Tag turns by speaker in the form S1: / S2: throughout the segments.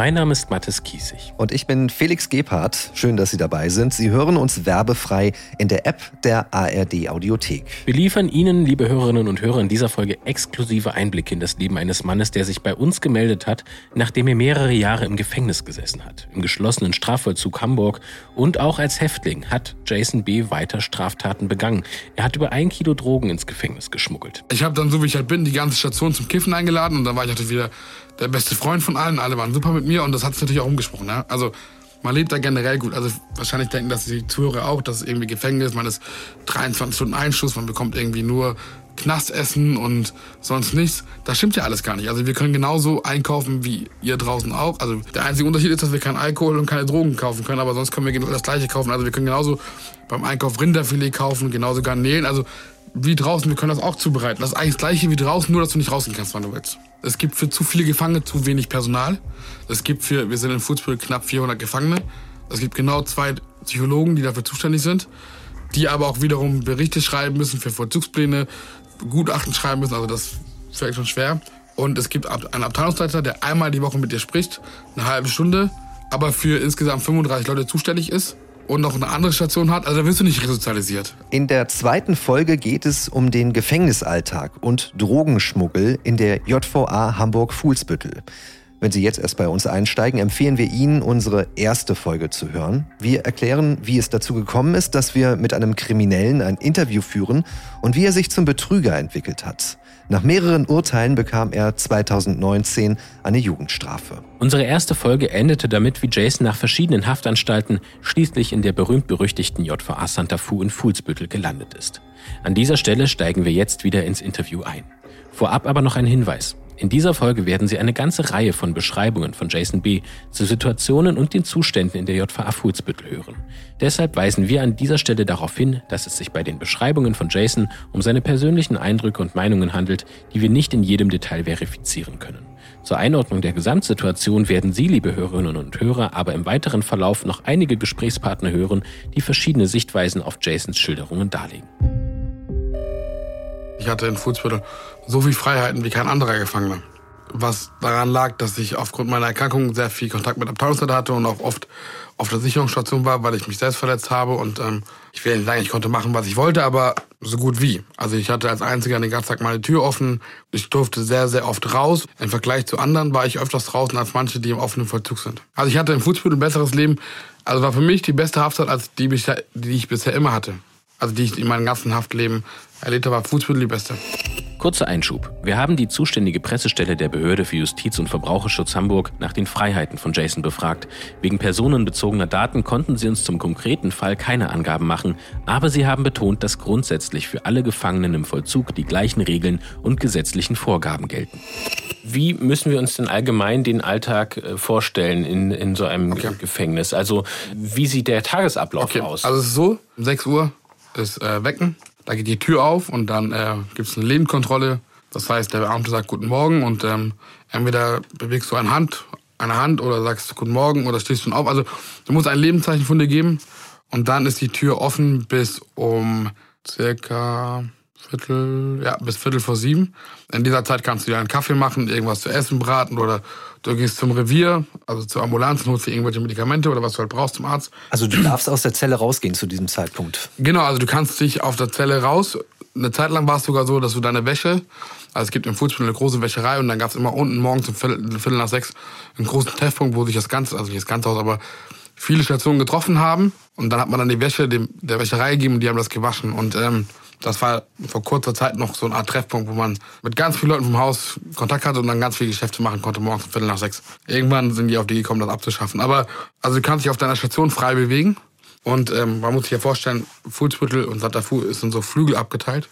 S1: Mein Name ist Mathis Kiesig.
S2: Und ich bin Felix Gebhardt. Schön, dass Sie dabei sind. Sie hören uns werbefrei in der App der ARD Audiothek.
S1: Wir liefern Ihnen, liebe Hörerinnen und Hörer, in dieser Folge exklusive Einblicke in das Leben eines Mannes, der sich bei uns gemeldet hat, nachdem er mehrere Jahre im Gefängnis gesessen hat. Im geschlossenen Strafvollzug Hamburg und auch als Häftling hat Jason B. weiter Straftaten begangen. Er hat über ein Kilo Drogen ins Gefängnis geschmuggelt.
S3: Ich habe dann, so wie ich halt bin, die ganze Station zum Kiffen eingeladen und dann war ich halt wieder der beste Freund von allen. Alle waren super mit mir und das hat es natürlich auch umgesprochen. Ja? Also man lebt da generell gut. Also wahrscheinlich denken das die Zuhörer auch, dass es irgendwie Gefängnis, man ist 23 Stunden Einschuss, man bekommt irgendwie nur Knastessen und sonst nichts. Das stimmt ja alles gar nicht. Also wir können genauso einkaufen wie ihr draußen auch. Also der einzige Unterschied ist, dass wir keinen Alkohol und keine Drogen kaufen können, aber sonst können wir genau das gleiche kaufen. Also wir können genauso beim Einkauf Rinderfilet kaufen, genauso Garnelen. Also wie draußen, wir können das auch zubereiten. Das ist eigentlich das gleiche wie draußen, nur dass du nicht rausgehen kannst, wann du willst. Es gibt für zu viele Gefangene zu wenig Personal. Es gibt für, wir sind in Fußball knapp 400 Gefangene. Es gibt genau zwei Psychologen, die dafür zuständig sind, die aber auch wiederum Berichte schreiben müssen für Vollzugspläne, Gutachten schreiben müssen, also das vielleicht schon schwer. Und es gibt einen Abteilungsleiter, der einmal die Woche mit dir spricht, eine halbe Stunde, aber für insgesamt 35 Leute zuständig ist und noch eine andere Station hat, also da wirst du nicht resozialisiert.
S2: In der zweiten Folge geht es um den Gefängnisalltag und Drogenschmuggel in der JVA Hamburg-Fuhlsbüttel. Wenn Sie jetzt erst bei uns einsteigen, empfehlen wir Ihnen, unsere erste Folge zu hören. Wir erklären, wie es dazu gekommen ist, dass wir mit einem Kriminellen ein Interview führen und wie er sich zum Betrüger entwickelt hat. Nach mehreren Urteilen bekam er 2019 eine Jugendstrafe.
S1: Unsere erste Folge endete damit, wie Jason nach verschiedenen Haftanstalten schließlich in der berühmt-berüchtigten JVA Santa Fu in Fuhlsbüttel gelandet ist. An dieser Stelle steigen wir jetzt wieder ins Interview ein. Vorab aber noch ein Hinweis. In dieser Folge werden Sie eine ganze Reihe von Beschreibungen von Jason B. zu Situationen und den Zuständen in der JVA Fuhlsbüttel hören. Deshalb weisen wir an dieser Stelle darauf hin, dass es sich bei den Beschreibungen von Jason um seine persönlichen Eindrücke und Meinungen handelt, die wir nicht in jedem Detail verifizieren können. Zur Einordnung der Gesamtsituation werden Sie, liebe Hörerinnen und Hörer, aber im weiteren Verlauf noch einige Gesprächspartner hören, die verschiedene Sichtweisen auf Jasons Schilderungen darlegen.
S3: Ich hatte in Fußbüttel so viel Freiheiten wie kein anderer Gefangener. Was daran lag, dass ich aufgrund meiner Erkrankung sehr viel Kontakt mit Abteilungsleiter hatte und auch oft auf der Sicherungsstation war, weil ich mich selbst verletzt habe. Und ähm, ich will nicht sagen, ich konnte machen, was ich wollte, aber so gut wie. Also ich hatte als Einziger den ganzen Tag meine Tür offen. Ich durfte sehr, sehr oft raus. Im Vergleich zu anderen war ich öfters draußen als manche, die im offenen Vollzug sind. Also ich hatte im Fußball ein besseres Leben. Also war für mich die beste Haftzeit, als die, die ich bisher immer hatte. Also die ich in meinem ganzen Haftleben erlebt habe, war die beste.
S1: Kurzer Einschub. Wir haben die zuständige Pressestelle der Behörde für Justiz und Verbraucherschutz Hamburg nach den Freiheiten von Jason befragt. Wegen personenbezogener Daten konnten sie uns zum konkreten Fall keine Angaben machen, aber sie haben betont, dass grundsätzlich für alle Gefangenen im Vollzug die gleichen Regeln und gesetzlichen Vorgaben gelten. Wie müssen wir uns denn allgemein den Alltag äh, vorstellen in, in so einem okay. Gefängnis? Also wie sieht der Tagesablauf okay. aus?
S3: Also es ist so, um 6 Uhr ist äh, Wecken, da geht die Tür auf und dann äh, gibt es eine Lebenskontrolle. Das heißt, der Beamte sagt Guten Morgen und ähm, entweder bewegst du eine Hand, eine Hand oder sagst Guten Morgen oder stehst du auf. Also du musst ein Lebenszeichen von dir geben und dann ist die Tür offen bis um circa Viertel, ja, bis Viertel vor sieben. In dieser Zeit kannst du dir einen Kaffee machen, irgendwas zu essen braten oder du gehst zum Revier, also zur Ambulanz und holst dir irgendwelche Medikamente oder was du halt brauchst zum Arzt.
S2: Also du darfst aus der Zelle rausgehen zu diesem Zeitpunkt?
S3: Genau, also du kannst dich auf der Zelle raus. Eine Zeit lang war es sogar so, dass du deine Wäsche, also es gibt im Fußball eine große Wäscherei und dann gab es immer unten morgens um Viertel, Viertel nach sechs einen großen Treffpunkt, wo sich das ganze, also nicht das ganze Haus, aber viele Stationen getroffen haben. Und dann hat man dann die Wäsche dem, der Wäscherei gegeben und die haben das gewaschen. Und ähm, das war vor kurzer Zeit noch so eine Art Treffpunkt, wo man mit ganz vielen Leuten vom Haus Kontakt hatte und dann ganz viele Geschäfte machen konnte, morgens um Viertel nach sechs. Irgendwann sind die auf die gekommen, das abzuschaffen. Aber also du kannst dich auf deiner Station frei bewegen. Und ähm, man muss sich ja vorstellen, Fuhlsbüttel und Santa Fu ist in so Flügel abgeteilt.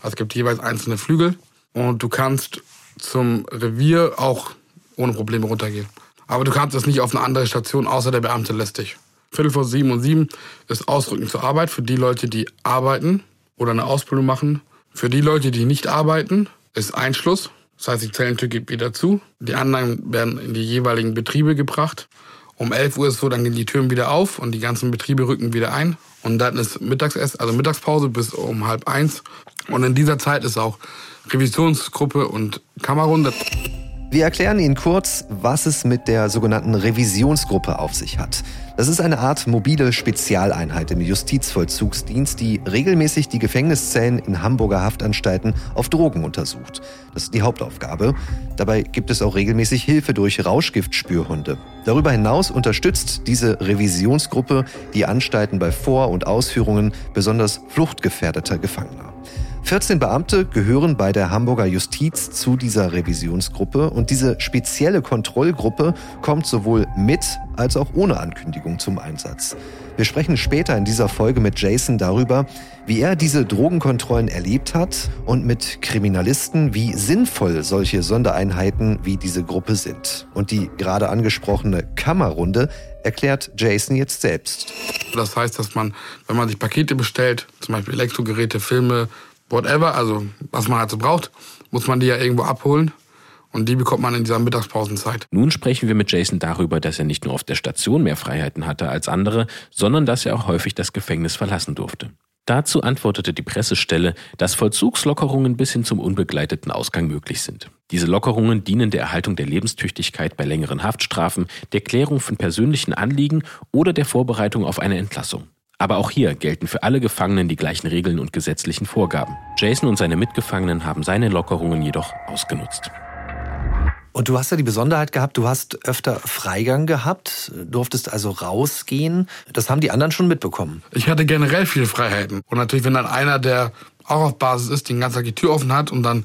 S3: Also es gibt jeweils einzelne Flügel. Und du kannst zum Revier auch ohne Probleme runtergehen. Aber du kannst es nicht auf eine andere Station, außer der Beamte lässt dich. Viertel vor sieben und sieben ist Ausrücken zur Arbeit für die Leute, die arbeiten oder eine Ausbildung machen. Für die Leute, die nicht arbeiten, ist Einschluss. Das heißt, die Zellentür geht wieder zu. Die anderen werden in die jeweiligen Betriebe gebracht. Um 11 Uhr ist so, dann gehen die Türen wieder auf und die ganzen Betriebe rücken wieder ein. Und dann ist Mittagsess, also Mittagspause bis um halb eins. Und in dieser Zeit ist auch Revisionsgruppe und Kammerrunde.
S2: Wir erklären Ihnen kurz, was es mit der sogenannten Revisionsgruppe auf sich hat. Das ist eine Art mobile Spezialeinheit im Justizvollzugsdienst, die regelmäßig die Gefängniszellen in Hamburger Haftanstalten auf Drogen untersucht. Das ist die Hauptaufgabe. Dabei gibt es auch regelmäßig Hilfe durch Rauschgiftspürhunde. Darüber hinaus unterstützt diese Revisionsgruppe die Anstalten bei Vor- und Ausführungen besonders fluchtgefährdeter Gefangener. 14 Beamte gehören bei der Hamburger Justiz zu dieser Revisionsgruppe und diese spezielle Kontrollgruppe kommt sowohl mit als auch ohne Ankündigung zum Einsatz. Wir sprechen später in dieser Folge mit Jason darüber, wie er diese Drogenkontrollen erlebt hat und mit Kriminalisten, wie sinnvoll solche Sondereinheiten wie diese Gruppe sind. Und die gerade angesprochene Kammerrunde erklärt Jason jetzt selbst.
S3: Das heißt, dass man, wenn man sich Pakete bestellt, zum Beispiel Elektrogeräte, Filme, whatever, also was man halt so braucht, muss man die ja irgendwo abholen. Und die bekommt man in dieser Mittagspausenzeit.
S1: Nun sprechen wir mit Jason darüber, dass er nicht nur auf der Station mehr Freiheiten hatte als andere, sondern dass er auch häufig das Gefängnis verlassen durfte. Dazu antwortete die Pressestelle, dass Vollzugslockerungen bis hin zum unbegleiteten Ausgang möglich sind. Diese Lockerungen dienen der Erhaltung der Lebenstüchtigkeit bei längeren Haftstrafen, der Klärung von persönlichen Anliegen oder der Vorbereitung auf eine Entlassung. Aber auch hier gelten für alle Gefangenen die gleichen Regeln und gesetzlichen Vorgaben. Jason und seine Mitgefangenen haben seine Lockerungen jedoch ausgenutzt.
S2: Und du hast ja die Besonderheit gehabt, du hast öfter Freigang gehabt, durftest also rausgehen. Das haben die anderen schon mitbekommen.
S3: Ich hatte generell viele Freiheiten. Und natürlich, wenn dann einer, der auch auf Basis ist, den ganzen Tag die Tür offen hat und dann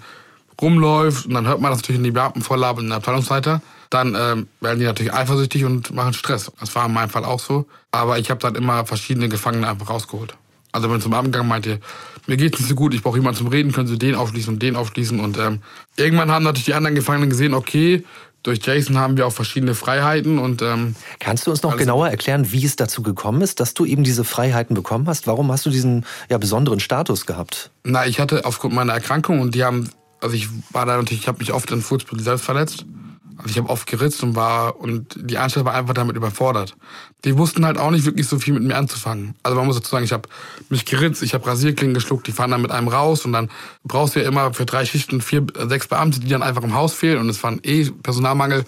S3: rumläuft und dann hört man das natürlich in die Beamtenvorlage in der Abteilungsleiter, dann ähm, werden die natürlich eifersüchtig und machen Stress. Das war in meinem Fall auch so. Aber ich habe dann immer verschiedene Gefangene einfach rausgeholt. Also wenn zum Abendgang meinte, mir geht's nicht so gut, ich brauche jemanden zum Reden, können Sie den aufschließen und den aufschließen. Und ähm, irgendwann haben natürlich die anderen Gefangenen gesehen, okay, durch Jason haben wir auch verschiedene Freiheiten und ähm,
S2: kannst du uns noch genauer erklären, wie es dazu gekommen ist, dass du eben diese Freiheiten bekommen hast? Warum hast du diesen ja besonderen Status gehabt?
S3: Na, ich hatte aufgrund meiner Erkrankung und die haben, also ich war da natürlich, ich habe mich oft in Fußball selbst verletzt also ich habe oft geritzt und war und die Anstalt war einfach damit überfordert. Die wussten halt auch nicht wirklich so viel mit mir anzufangen. Also man muss dazu sagen, ich habe mich geritzt, ich habe Rasierklingen geschluckt, die fahren dann mit einem raus und dann brauchst du ja immer für drei Schichten vier, sechs Beamte, die dann einfach im Haus fehlen und es war eh Personalmangel.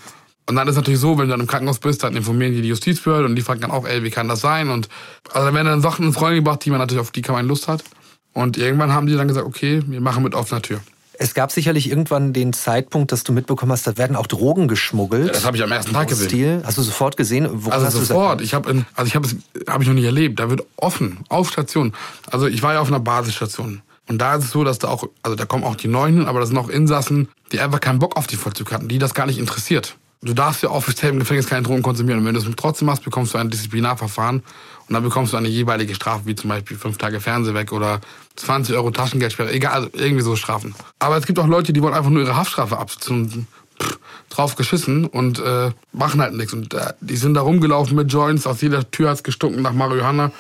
S3: Und dann ist natürlich so, wenn du dann im Krankenhaus bist, dann informieren die die Justizbehörde und die fragen dann auch, ey, wie kann das sein? Und also dann werden dann Sachen in Freunde gebracht, die man natürlich auf die keine Lust hat. Und irgendwann haben die dann gesagt, okay, wir machen mit offener Tür.
S2: Es gab sicherlich irgendwann den Zeitpunkt, dass du mitbekommen hast, da werden auch Drogen geschmuggelt.
S3: Das habe ich am ersten Tag gesehen.
S2: Stil. Hast du sofort gesehen?
S3: Woran also sofort. Ich habe, also ich habe es, habe ich noch nicht erlebt. Da wird offen auf Station. Also ich war ja auf einer Basisstation. Und da ist es so, dass da auch, also da kommen auch die Neuen, aber das sind auch Insassen, die einfach keinen Bock auf die Vollzug hatten, die das gar nicht interessiert. Du darfst ja offiziell im Gefängnis keine Drogen konsumieren. Und wenn du es trotzdem machst, bekommst du ein Disziplinarverfahren. Und dann bekommst du eine jeweilige Strafe, wie zum Beispiel fünf Tage Fernseh weg oder 20 Euro Taschengeldsperre. Egal, also irgendwie so Strafen. Aber es gibt auch Leute, die wollen einfach nur ihre Haftstrafe absitzen. Drauf geschissen und äh, machen halt nichts. Und äh, die sind da rumgelaufen mit Joints. Aus jeder Tür hat's gestunken nach Marihuana.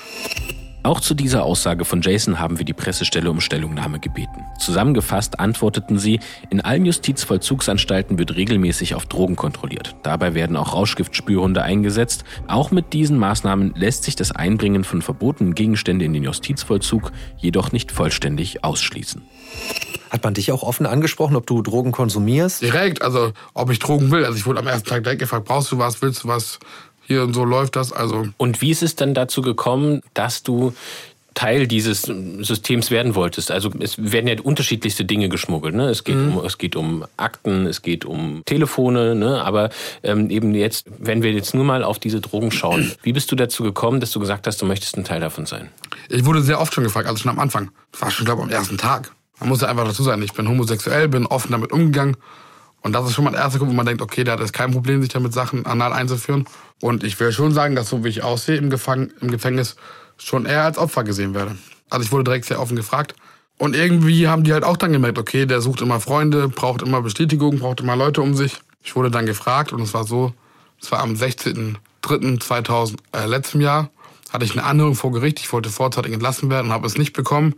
S1: Auch zu dieser Aussage von Jason haben wir die Pressestelle um Stellungnahme gebeten. Zusammengefasst antworteten sie, in allen Justizvollzugsanstalten wird regelmäßig auf Drogen kontrolliert. Dabei werden auch Rauschgiftspürhunde eingesetzt. Auch mit diesen Maßnahmen lässt sich das Einbringen von verbotenen Gegenständen in den Justizvollzug jedoch nicht vollständig ausschließen.
S2: Hat man dich auch offen angesprochen, ob du Drogen konsumierst?
S3: Direkt, also ob ich Drogen will. Also ich wurde am ersten Tag direkt gefragt, brauchst du was, willst du was? Hier und so läuft das. Also.
S1: Und wie ist es dann dazu gekommen, dass du Teil dieses Systems werden wolltest. Also es werden ja unterschiedlichste Dinge geschmuggelt. Ne? Es, geht mhm. um, es geht um Akten, es geht um Telefone, ne? aber ähm, eben jetzt, wenn wir jetzt nur mal auf diese Drogen schauen, wie bist du dazu gekommen, dass du gesagt hast, du möchtest ein Teil davon sein?
S3: Ich wurde sehr oft schon gefragt, also schon am Anfang. Das war schon, glaube ich, am ersten Tag. Man muss ja einfach dazu sein, ich bin homosexuell, bin offen damit umgegangen. Und das ist schon mal der erste Grund, wo man denkt, okay, der hat jetzt kein Problem, sich damit Sachen anal einzuführen. Und ich will schon sagen, dass so wie ich aussehe im, Gefang im Gefängnis, schon eher als Opfer gesehen werde. Also ich wurde direkt sehr offen gefragt. Und irgendwie haben die halt auch dann gemerkt, okay, der sucht immer Freunde, braucht immer Bestätigung, braucht immer Leute um sich. Ich wurde dann gefragt und es war so, es war am 16.03.2000, äh, letztem Jahr, hatte ich eine Anhörung vor Gericht. Ich wollte vorzeitig entlassen werden und habe es nicht bekommen.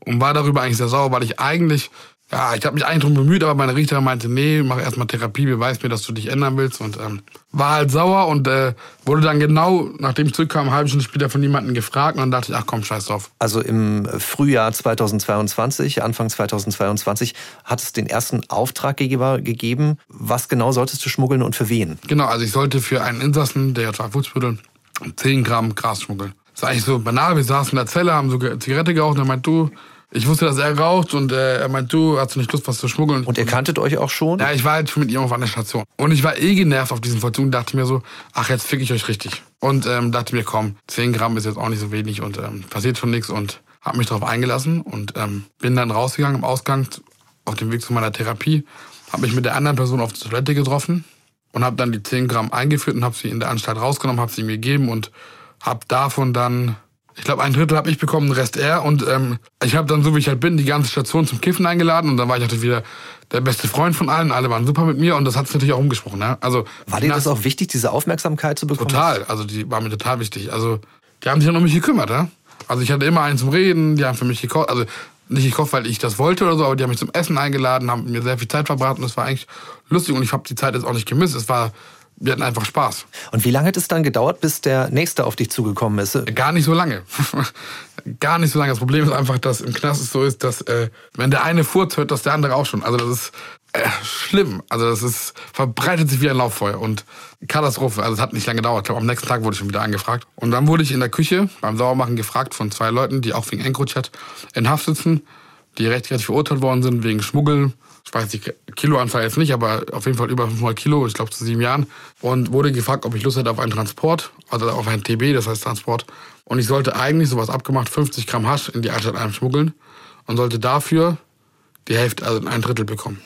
S3: Und war darüber eigentlich sehr sauer, weil ich eigentlich Ja, ich habe mich eigentlich drum bemüht, aber meine Richterin meinte, nee, mach erstmal Therapie, beweis mir, dass du dich ändern willst. Und ähm, war halt sauer und äh, wurde dann genau, nachdem ich zurückkam, eine halbe Stunde später von jemandem gefragt und dann dachte ich, ach komm, scheiß drauf.
S2: Also im Frühjahr 2022, Anfang 2022, hat es den ersten Auftraggeber gegeben. Was genau solltest du schmuggeln und für wen?
S3: Genau, also ich sollte für einen Insassen, der war Fußbüttel, 10 Gramm Gras schmuggeln. Das ist eigentlich so banal, wir saßen in der Zelle, haben so Zigarette geraucht und er meint, du, ich wusste, dass er raucht und äh, er meint, du hast du nicht Lust, was zu schmuggeln.
S2: Und ihr kanntet euch auch schon?
S3: Ja, ich war halt schon mit ihm auf einer Station. Und ich war eh genervt auf diesen Vollzug und dachte mir so, ach, jetzt fick ich euch richtig. Und ähm, dachte mir, komm, 10 Gramm ist jetzt auch nicht so wenig und ähm, passiert schon nichts und habe mich darauf eingelassen und ähm, bin dann rausgegangen im Ausgang auf dem Weg zu meiner Therapie, habe mich mit der anderen Person auf der Toilette getroffen und habe dann die 10 Gramm eingeführt und habe sie in der Anstalt rausgenommen, habe sie ihm gegeben und habe davon dann ich glaube, ein Drittel habe ich bekommen, den Rest er. Und ähm, ich habe dann, so wie ich halt bin, die ganze Station zum Kiffen eingeladen. Und dann war ich natürlich wieder der beste Freund von allen. Alle waren super mit mir und das hat es natürlich auch umgesprochen. Ne? Also,
S2: war dir das auch wichtig, diese Aufmerksamkeit zu bekommen?
S3: Total. Also die war mir total wichtig. Also die haben sich ja um mich gekümmert. Ne? Also ich hatte immer einen zum Reden, die haben für mich gekocht. Also nicht gekocht, weil ich das wollte oder so, aber die haben mich zum Essen eingeladen, haben mir sehr viel Zeit verbracht und es war eigentlich lustig und ich habe die Zeit jetzt auch nicht gemisst. Es war wir hatten einfach Spaß.
S2: Und wie lange hat es dann gedauert, bis der Nächste auf dich zugekommen ist?
S3: Gar nicht so lange. Gar nicht so lange. Das Problem ist einfach, dass im Knast es so ist, dass äh, wenn der eine furzt, hört das der andere auch schon. Also das ist äh, schlimm. Also das ist verbreitet sich wie ein Lauffeuer und Katastrophe. Also es hat nicht lange gedauert. Ich glaube, am nächsten Tag wurde ich schon wieder angefragt. Und dann wurde ich in der Küche beim Sauermachen gefragt von zwei Leuten, die auch wegen EncroChat in Haft sitzen, die rechtlich verurteilt worden sind wegen Schmuggeln ich weiß die Kiloanzahl jetzt nicht, aber auf jeden Fall über 500 Kilo, ich glaube zu sieben Jahren. Und wurde gefragt, ob ich Lust hätte auf einen Transport, also auf einen TB, das heißt Transport. Und ich sollte eigentlich sowas abgemacht, 50 Gramm Hasch in die Altstadt einschmuggeln und sollte dafür die Hälfte, also ein Drittel bekommen.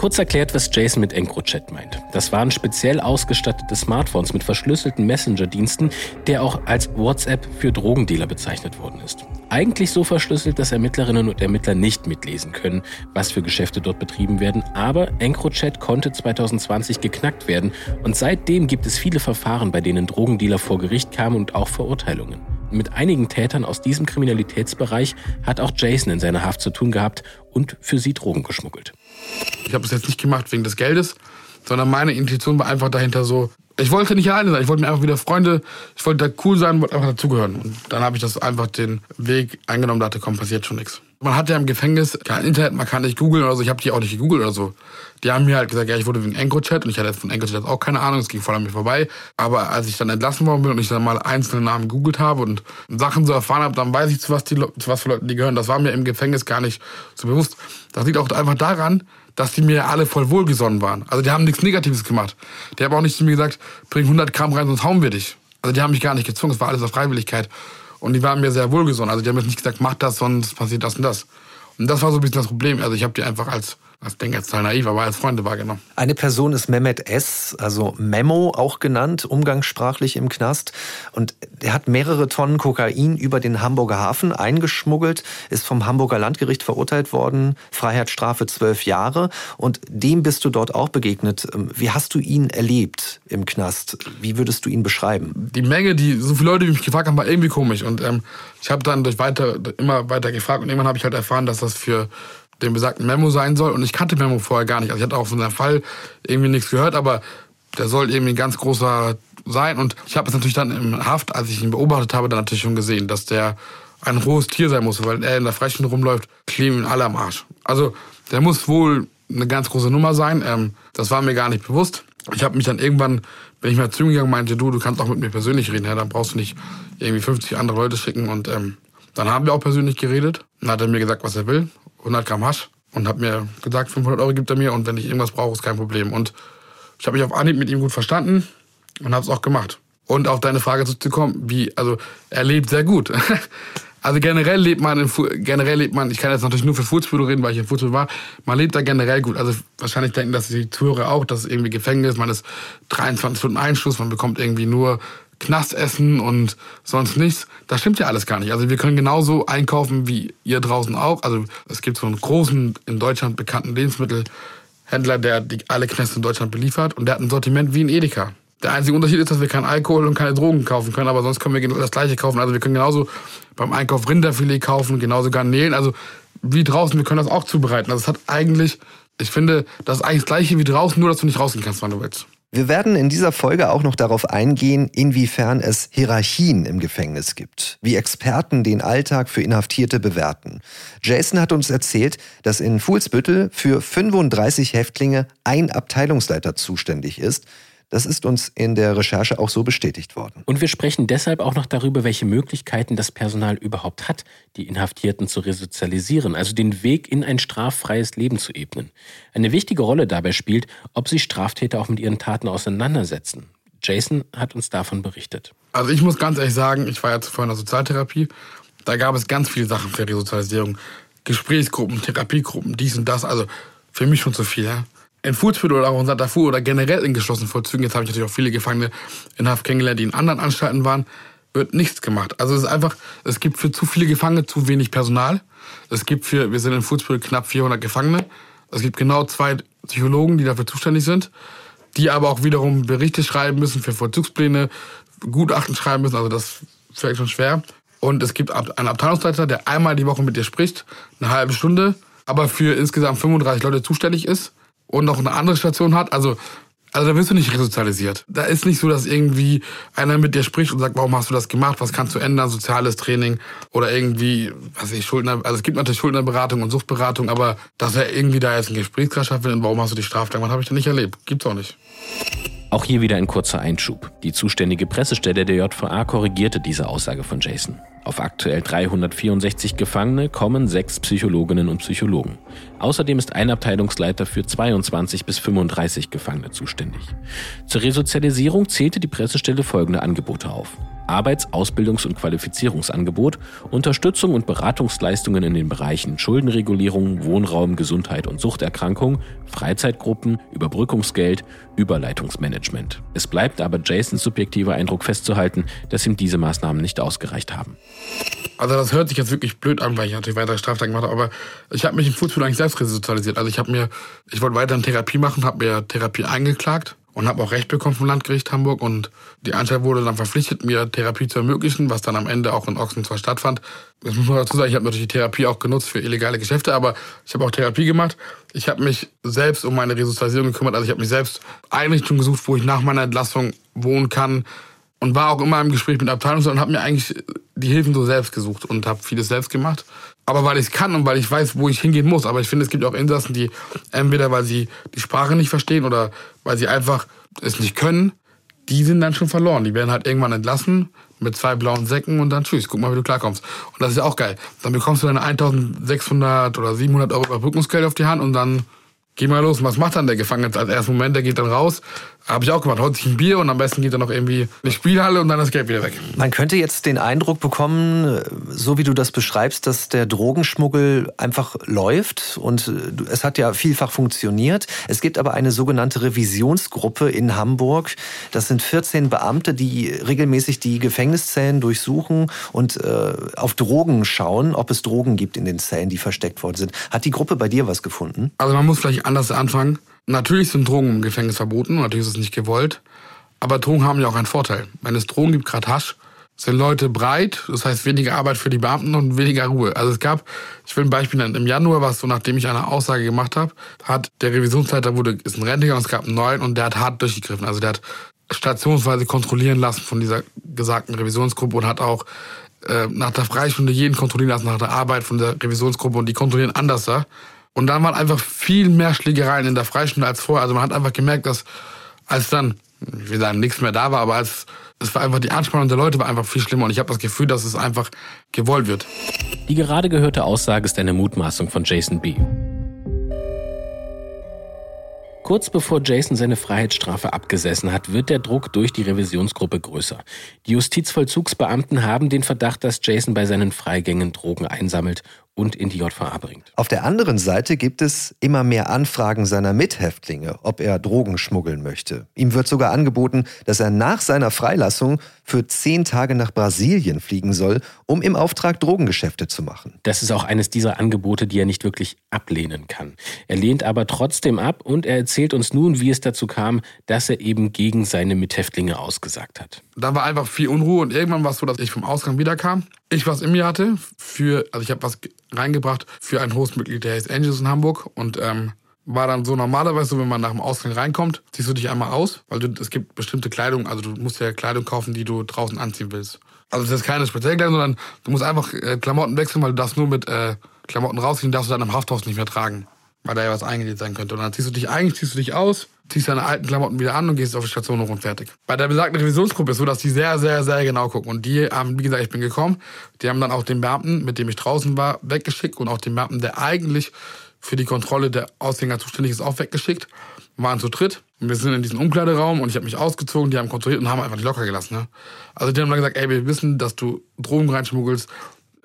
S1: Kurz erklärt, was Jason mit EncroChat meint. Das waren speziell ausgestattete Smartphones mit verschlüsselten Messenger-Diensten, der auch als WhatsApp für Drogendealer bezeichnet worden ist. Eigentlich so verschlüsselt, dass Ermittlerinnen und Ermittler nicht mitlesen können, was für Geschäfte dort betrieben werden, aber EncroChat konnte 2020 geknackt werden und seitdem gibt es viele Verfahren, bei denen Drogendealer vor Gericht kamen und auch Verurteilungen. Mit einigen Tätern aus diesem Kriminalitätsbereich hat auch Jason in seiner Haft zu tun gehabt und für sie Drogen geschmuggelt.
S3: Ich habe es jetzt nicht gemacht wegen des Geldes, sondern meine Intuition war einfach dahinter so, ich wollte nicht alleine sein, ich wollte mir einfach wieder Freunde, ich wollte da cool sein, wollte einfach dazugehören. Und dann habe ich das einfach den Weg eingenommen, dachte, komm, passiert schon nichts. Man hat ja im Gefängnis kein Internet, man kann nicht googeln oder so. Ich habe die auch nicht gegoogelt oder so. Die haben mir halt gesagt, ja, ich wurde wegen EncroChat und ich hatte jetzt von EncroChat auch keine Ahnung, es ging voll an mir vorbei. Aber als ich dann entlassen worden bin und ich dann mal einzelne Namen gegoogelt habe und Sachen so erfahren habe, dann weiß ich, zu was, die, zu was für Leuten die gehören. Das war mir im Gefängnis gar nicht so bewusst. Das liegt auch einfach daran, dass die mir alle voll wohlgesonnen waren. Also die haben nichts Negatives gemacht. Die haben auch nicht zu mir gesagt, bring 100 Gramm rein, sonst hauen wir dich. Also die haben mich gar nicht gezwungen, es war alles auf Freiwilligkeit. Und die waren mir sehr wohlgesonnen. Also die haben jetzt nicht gesagt, mach das, sonst passiert das und das. Und das war so ein bisschen das Problem. Also ich habe die einfach als ich denke jetzt total naiv, aber als Freunde wahrgenommen.
S2: Eine Person ist Mehmet S., also Memo auch genannt, umgangssprachlich im Knast. Und er hat mehrere Tonnen Kokain über den Hamburger Hafen eingeschmuggelt, ist vom Hamburger Landgericht verurteilt worden, Freiheitsstrafe zwölf Jahre. Und dem bist du dort auch begegnet. Wie hast du ihn erlebt im Knast? Wie würdest du ihn beschreiben?
S3: Die Menge, die so viele Leute, die mich gefragt haben, war irgendwie komisch. Und ähm, ich habe dann durch weiter, immer weiter gefragt und irgendwann habe ich halt erfahren, dass das für dem besagten Memo sein soll. Und ich kannte Memo vorher gar nicht. Also ich hatte auch von seinem Fall irgendwie nichts gehört, aber der soll irgendwie ein ganz großer sein. Und ich habe es natürlich dann im Haft, als ich ihn beobachtet habe, dann natürlich schon gesehen, dass der ein rohes Tier sein muss, weil er in der Freistunde rumläuft, kleben ihn alle am Arsch. Also der muss wohl eine ganz große Nummer sein. Ähm, das war mir gar nicht bewusst. Ich habe mich dann irgendwann, bin ich mal zu ihm gegangen, meinte, du, du kannst auch mit mir persönlich reden, ja, dann brauchst du nicht irgendwie 50 andere Leute schicken. Und ähm, dann haben wir auch persönlich geredet. Dann hat er mir gesagt, was er will. 100 Gramm Hasch und hat mir gesagt, 500 Euro gibt er mir und wenn ich irgendwas brauche, ist kein Problem. Und ich habe mich auf Anhieb mit ihm gut verstanden und habe es auch gemacht. Und auf deine Frage zu kommen, wie, also er lebt sehr gut. also generell lebt man, in, generell lebt man, ich kann jetzt natürlich nur für Fußbüro reden, weil ich in Fußbüro war, man lebt da generell gut. Also wahrscheinlich denken dass die Zuhörer auch, dass es irgendwie Gefängnis, man ist 23 Stunden Einschluss, man bekommt irgendwie nur Knastessen und sonst nichts. Das stimmt ja alles gar nicht. Also wir können genauso einkaufen wie ihr draußen auch. Also es gibt so einen großen, in Deutschland bekannten Lebensmittelhändler, der die, alle Knäste in Deutschland beliefert und der hat ein Sortiment wie ein Edeka. Der einzige Unterschied ist, dass wir keinen Alkohol und keine Drogen kaufen können, aber sonst können wir genau das gleiche kaufen. Also wir können genauso beim Einkauf Rinderfilet kaufen, genauso Garnelen. Also wie draußen, wir können das auch zubereiten. Also es hat eigentlich, ich finde, das ist eigentlich das gleiche wie draußen, nur dass du nicht rausgehen kannst, wann du willst.
S2: Wir werden in dieser Folge auch noch darauf eingehen, inwiefern es Hierarchien im Gefängnis gibt, wie Experten den Alltag für Inhaftierte bewerten. Jason hat uns erzählt, dass in Fuhlsbüttel für 35 Häftlinge ein Abteilungsleiter zuständig ist, das ist uns in der Recherche auch so bestätigt worden.
S1: Und wir sprechen deshalb auch noch darüber, welche Möglichkeiten das Personal überhaupt hat, die Inhaftierten zu resozialisieren, also den Weg in ein straffreies Leben zu ebnen. Eine wichtige Rolle dabei spielt, ob sich Straftäter auch mit ihren Taten auseinandersetzen. Jason hat uns davon berichtet.
S3: Also ich muss ganz ehrlich sagen, ich war ja zuvor in der Sozialtherapie. Da gab es ganz viele Sachen für Resozialisierung. Gesprächsgruppen, Therapiegruppen, dies und das. Also für mich schon zu viel. Ja? In Fuhlsbüttel oder auch in Santa Fu oder generell in geschlossenen Vollzügen, jetzt habe ich natürlich auch viele Gefangene in Haft kennengelernt, die in anderen Anstalten waren, wird nichts gemacht. Also es ist einfach, es gibt für zu viele Gefangene zu wenig Personal. Es gibt für, wir sind in Fuhlsbüttel knapp 400 Gefangene. Es gibt genau zwei Psychologen, die dafür zuständig sind, die aber auch wiederum Berichte schreiben müssen für Vollzugspläne, Gutachten schreiben müssen, also das fällt schon schwer. Und es gibt einen Abteilungsleiter, der einmal die Woche mit dir spricht, eine halbe Stunde, aber für insgesamt 35 Leute zuständig ist und noch eine andere Station hat, also also da wirst du nicht resozialisiert. Da ist nicht so, dass irgendwie einer mit dir spricht und sagt, warum hast du das gemacht, was kannst du ändern, soziales Training oder irgendwie, was ich, Schuldner, also es gibt natürlich Schuldnerberatung und Suchtberatung, aber dass er irgendwie da jetzt ein Gesprächskreis findet und warum hast du die Straftat gemacht, habe ich da nicht erlebt. Gibt's auch nicht.
S1: Auch hier wieder ein kurzer Einschub. Die zuständige Pressestelle der JVA korrigierte diese Aussage von Jason. Auf aktuell 364 Gefangene kommen sechs Psychologinnen und Psychologen. Außerdem ist ein Abteilungsleiter für 22 bis 35 Gefangene zuständig. Zur Resozialisierung zählte die Pressestelle folgende Angebote auf. Arbeits-, Ausbildungs- und Qualifizierungsangebot, Unterstützung und Beratungsleistungen in den Bereichen Schuldenregulierung, Wohnraum, Gesundheit und Suchterkrankung, Freizeitgruppen, Überbrückungsgeld, Überleitungsmanagement. Es bleibt aber Jasons subjektiver Eindruck festzuhalten, dass ihm diese Maßnahmen nicht ausgereicht haben.
S3: Also das hört sich jetzt wirklich blöd an, weil ich natürlich weitere Straftaten gemacht habe, aber ich habe mich im Fußball eigentlich selbst resozialisiert. Also ich habe mir, ich wollte weiterhin Therapie machen, habe mir Therapie eingeklagt und habe auch Recht bekommen vom Landgericht Hamburg und die Anstalt wurde dann verpflichtet, mir Therapie zu ermöglichen, was dann am Ende auch in Ochsen zwar stattfand. Das muss man dazu sagen, ich habe natürlich die Therapie auch genutzt für illegale Geschäfte, aber ich habe auch Therapie gemacht. Ich habe mich selbst um meine Resozialisierung gekümmert, also ich habe mich selbst Einrichtungen gesucht, wo ich nach meiner Entlassung wohnen kann und war auch immer im Gespräch mit Abteilungs und habe mir eigentlich die Hilfen so selbst gesucht und habe vieles selbst gemacht. Aber weil ich es kann und weil ich weiß, wo ich hingehen muss. Aber ich finde, es gibt auch Insassen, die entweder, weil sie die Sprache nicht verstehen oder weil sie einfach es nicht können, die sind dann schon verloren. Die werden halt irgendwann entlassen mit zwei blauen Säcken und dann tschüss, guck mal, wie du klarkommst. Und das ist ja auch geil. Dann bekommst du deine 1600 oder 700 Euro Überbrückungsgeld auf die Hand und dann geh mal los. Und was macht dann der Gefangene als ersten Moment? Der geht dann raus. Habe ich auch gemacht. Holt sich ein Bier und am besten geht er noch irgendwie in die Spielhalle und dann das Geld wieder weg.
S2: Man könnte jetzt den Eindruck bekommen, so wie du das beschreibst, dass der Drogenschmuggel einfach läuft und äh, es hat ja vielfach funktioniert. Es gibt aber eine sogenannte Revisionsgruppe in Hamburg. Das sind 14 Beamte, die regelmäßig die Gefängniszellen durchsuchen und äh, auf Drogen schauen, ob es Drogen gibt in den Zellen, die versteckt worden sind. Hat die Gruppe bei dir was gefunden?
S3: Also man muss vielleicht anders anfangen. Natürlich sind Drogen im Gefängnis verboten, natürlich ist es nicht gewollt. Aber Drogen haben ja auch einen Vorteil. Wenn es Drogen gibt, gerade Hasch, sind Leute breit, das heißt weniger Arbeit für die Beamten und weniger Ruhe. Also es gab, ich will ein Beispiel nennen, im Januar war es so, nachdem ich eine Aussage gemacht habe, hat der Revisionsleiter wurde, ist ein Rente und es gab einen neuen und der hat hart durchgegriffen. Also der hat stationsweise kontrollieren lassen von dieser gesagten Revisionsgruppe und hat auch äh, nach der Freistunde jeden kontrollieren lassen, nach der Arbeit von der Revisionsgruppe und die kontrollieren anders da. Und dann waren einfach viel mehr Schlägereien in der Freistunde als vorher. Also man hat einfach gemerkt, dass als dann, ich will sagen, nichts mehr da war, aber als es war einfach die Anspannung der Leute war einfach viel schlimmer und ich habe das Gefühl, dass es einfach gewollt wird.
S1: Die gerade gehörte Aussage ist eine Mutmaßung von Jason B. Kurz bevor Jason seine Freiheitsstrafe abgesessen hat, wird der Druck durch die Revisionsgruppe größer. Die Justizvollzugsbeamten haben den Verdacht, dass Jason bei seinen Freigängen Drogen einsammelt und in die JVA bringt.
S2: Auf der anderen Seite gibt es immer mehr Anfragen seiner Mithäftlinge, ob er Drogen schmuggeln möchte. Ihm wird sogar angeboten, dass er nach seiner Freilassung für zehn Tage nach Brasilien fliegen soll, um im Auftrag Drogengeschäfte zu machen.
S1: Das ist auch eines dieser Angebote, die er nicht wirklich ablehnen kann. Er lehnt aber trotzdem ab und er erzählt uns nun, wie es dazu kam, dass er eben gegen seine Mithäftlinge ausgesagt hat.
S3: Da war einfach viel Unruhe und irgendwann war es so, dass ich vom Ausgang wiederkam, ich was in mir hatte für, also ich habe was reingebracht für ein Hostmitglied der Hells Angels in Hamburg und ähm, war dann so normalerweise, wenn man nach dem Ausgang reinkommt, ziehst du dich einmal aus, weil du, es gibt bestimmte Kleidung, also du musst ja Kleidung kaufen, die du draußen anziehen willst. Also das ist keine spezielle Kleidung, sondern du musst einfach äh, Klamotten wechseln, weil du darfst nur mit äh, Klamotten rausziehen, darfst du dann im Hafthaus nicht mehr tragen, weil da ja was eingenäht sein könnte. Und dann ziehst du dich, eigentlich ziehst du dich aus, ziehst deine alten Klamotten wieder an und gehst auf die Station hoch und fertig. Bei der besagten Revisionsgruppe ist so, dass die sehr, sehr, sehr genau gucken. Und die haben, wie gesagt, ich bin gekommen, die haben dann auch den Beamten, mit dem ich draußen war, weggeschickt und auch den Beamten, der eigentlich für die Kontrolle der Ausgänger zuständig ist, auch weggeschickt. Wir waren zu dritt. Und wir sind in diesem Umkleideraum und ich habe mich ausgezogen, die haben kontrolliert und haben einfach nicht locker gelassen. Ne? Also die haben dann gesagt, ey, wir wissen, dass du Drogen reinschmuggelst.